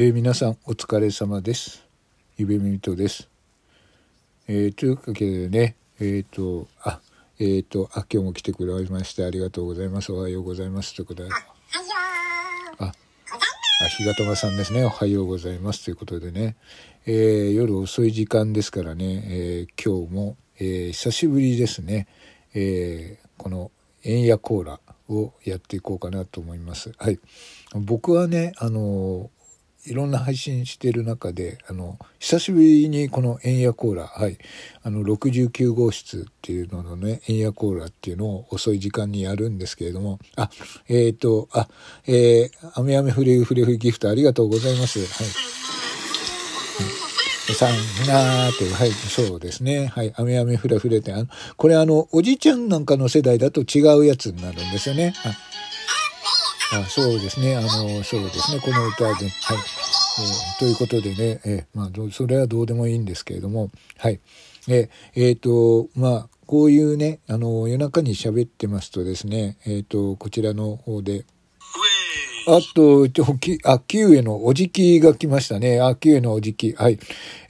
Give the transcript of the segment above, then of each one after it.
えー、皆さんお疲れ様です。ゆべみとです。えー、というわけでね、えっ、ー、と、あ、えっ、ー、と、あ、今日も来てくれましてありがとうございます。おはようございます。ということで。あ、あ、日がたまさんですね。おはようございます。ということでね、えー、夜遅い時間ですからね、えー、今日も、えー、久しぶりですね、えー、この、円やコーラをやっていこうかなと思います。はい。僕はね、あの、いろんな配信してる中で、あの、久しぶりにこの円やコーラ、はい、あの、69号室っていうののね、円やコーラっていうのを遅い時間にやるんですけれども、あ、えっ、ー、と、あ、えー、アメアメフレフレフギフトありがとうございます。はい。さんなーという、はい、そうですね。はい、アメアメフラフレって、あの、これあの、おじいちゃんなんかの世代だと違うやつになるんですよね。あそうですね。あの、そうですね。この歌で、はい。えー、ということでね、えー、まあ、それはどうでもいいんですけれども、はい。ええー、と、まあ、こういうね、あの、夜中に喋ってますとですね、えっ、ー、と、こちらの方で、あと、あ、キウエのおじきが来ましたね。あ、キウエのおじき。はい。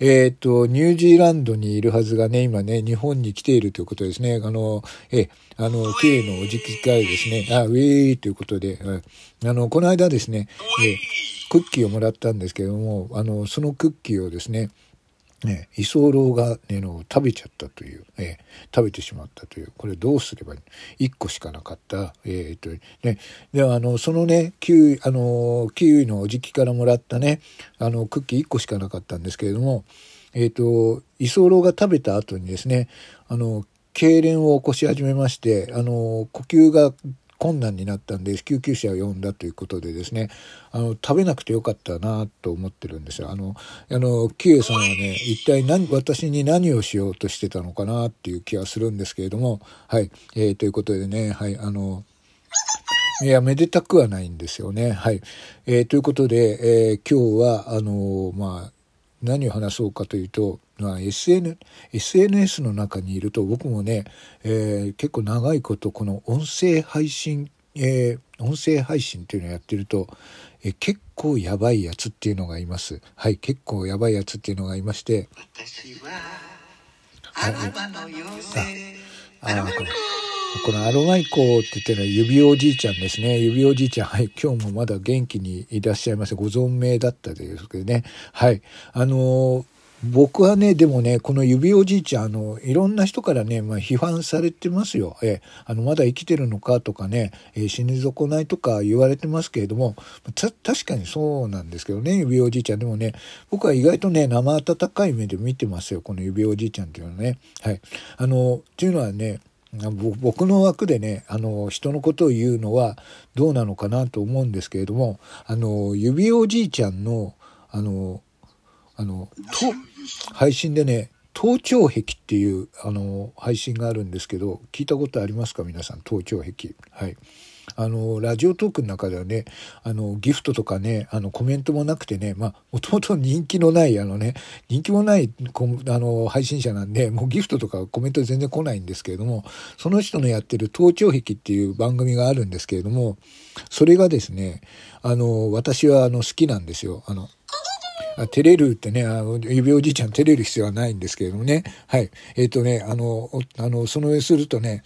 えっ、ー、と、ニュージーランドにいるはずがね、今ね、日本に来ているということですね。あの、え、あの、キウエのおじき会ですね、あ、ウェーということで、あの、この間ですね、えクッキーをもらったんですけども、あの、そのクッキーをですね、ね、居候がねの食べちゃったという、えー、食べてしまったというこれどうすればいい1個しかなかったえー、とねではあのそのねキウイあのキウイのおじきからもらったねあのクッキー1個しかなかったんですけれどもえっ、ー、と居候が食べた後にですねあの痙攣を起こし始めましてあの呼吸が困難になったんで救急車を呼んだということでですねあの食べなくてよかったなと思ってるんですよ。あのあのキエさんはね一体何私に何をしようとしてたのかなっていう気がするんですけれどもはい、えー、ということでねはいあのいや、めでたくはないんですよね。はい。えー、ということで、えー、今日は、あのー、まあ、何を話そうかというと、まあ、SN SNS の中にいると僕もね、えー、結構長いことこの音声配信、えー、音声配信っていうのをやってると、えー、結構やばいやつっていうのがいます。はい、結構やばいやつっていうのがいまして。私は、あの妖精。ああ、こ。のアロマイコって言ってるのは指おじいちゃんですね。指おじいちゃん。はい。今日もまだ元気にいらっしゃいます。ご存命だったですけどね。はい。あのー僕はね、でもね、この指おじいちゃん、あの、いろんな人からね、まあ、批判されてますよ。えあの、まだ生きてるのかとかね、え、死に損ないとか言われてますけれども、た、確かにそうなんですけどね、指おじいちゃん。でもね、僕は意外とね、生温かい目で見てますよ、この指おじいちゃんっていうのはね。はい。あの、っていうのはね、僕の枠でねあの人のことを言うのはどうなのかなと思うんですけれどもあの指おじいちゃんのあのあの配信でね盗聴癖っていうあの配信があるんですけど聞いたことありますか？皆さん盗聴癖。はい。あの、ラジオトークの中ではね、あの、ギフトとかね、あの、コメントもなくてね、ま、もともと人気のない、あのね、人気もないあの、配信者なんで、もうギフトとかコメント全然来ないんですけれども、その人のやってる盗聴癖っていう番組があるんですけれども、それがですね、あの、私はあの、好きなんですよ。あの、照れるってね、あの、指おじいちゃん照れる必要はないんですけれどもね。はい。えっ、ー、とね、あの、あの、その上するとね、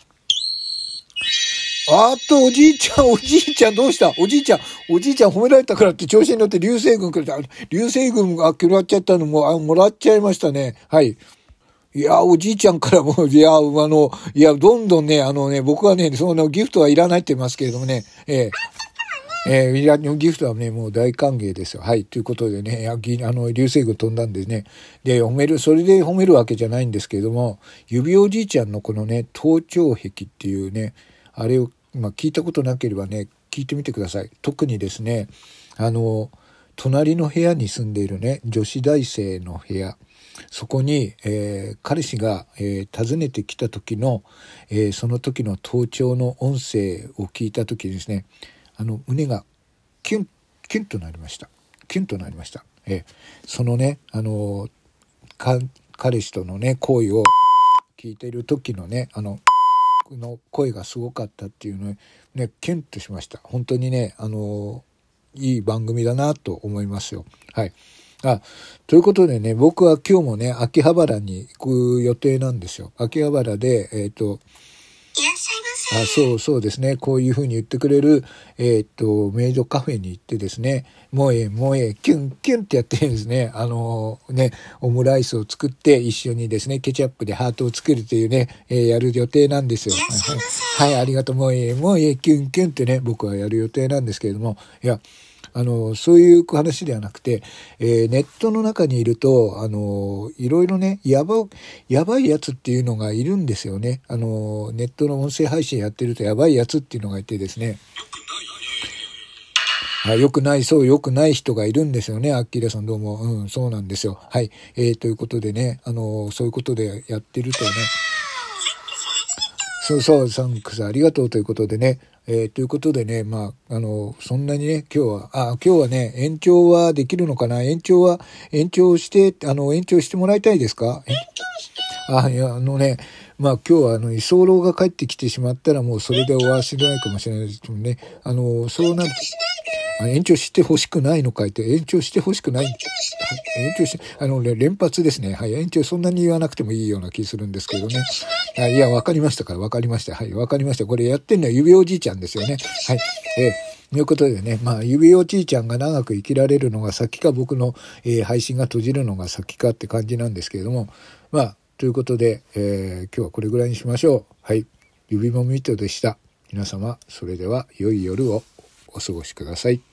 あっと、おじいちゃん、おじいちゃん、どうした？おじいちゃん、おじいちゃん褒められたからって調子に乗って流星群くれた。流星群がもらっちゃったのも、あ、もらっちゃいましたね。はい。いや、おじいちゃんからも、いや、あの、いや、どんどんね、あのね、僕はね、そのギフトはいらないって言いますけれどもね、えー、えー、ギフトはね、もう大歓迎ですよ。はい。ということでね、あの、流星群飛んだんでね。で、褒める、それで褒めるわけじゃないんですけれども、指おじいちゃんのこのね、頭頂壁っていうね、あれを、まあ、聞いたことなければね聞いてみてください。特にですねあの隣の部屋に住んでいるね女子大生の部屋。そこに、えー、彼氏が、えー、訪ねてきた時の、えー、その時の盗聴の音声を聞いた時にですねあの胸がキュンキュンとなりました。キュンとなりました、えそのねあの彼氏とのね行為を聞いている時のねあのの声がすごかったっていうのねキュンとしました本当にねあのいい番組だなと思いますよ。はい。あ、ということでね、僕は今日もね、秋葉原に行く予定なんですよ。秋葉原で、えっ、ー、と、いらっしゃいませ。あそうそうですね。こういうふうに言ってくれる、えっ、と、メイドカフェに行ってですね、もうええ、もうええ、キュンキュンってやってですね、あのー、ね、オムライスを作って一緒にですね、ケチャップでハートを作るというね、えー、やる予定なんですよ。はい、はい、ありがとう。もうええ、もえ、キュンキュンってね、僕はやる予定なんですけれども、いや、あの、そういう話ではなくて、えー、ネットの中にいると、あの、いろいろね、やば、やばいやつっていうのがいるんですよね。あの、ネットの音声配信やってるとやばいやつっていうのがいてですね。あよくない、そう、よくない人がいるんですよね。アッキーラさんどうも。うん、そうなんですよ。はい。えー、ということでね、あの、そういうことでやってるとね。そうそう、サンクスありがとうということでね。えー、ということでね、まあ、あの、そんなにね、今日は、あ、今日はね、延長はできるのかな？延長は、延長して、あの、延長してもらいたいですか？延長して。あ、いや、あのね、まあ今日はあの、居候が帰ってきてしまったらもうそれで終わらせないかもしれないですけどね。あの、そうなると、延長してほしくないのかいって、延長してほしくない。延長して、あの、連発ですね。はい。延長そんなに言わなくてもいいような気するんですけどね。あいや、わかりましたから、わかりました。はい。わかりました。これやってんのは指おじいちゃんですよね。はい。えー、いうことでね、まあ、指おじいちゃんが長く生きられるのが先か、僕の、えー、配信が閉じるのが先かって感じなんですけれども、まあ、ということで、えー、今日はこれぐらいにしましょう。はい。指もみとでした。皆様、それでは良い夜をお過ごしください。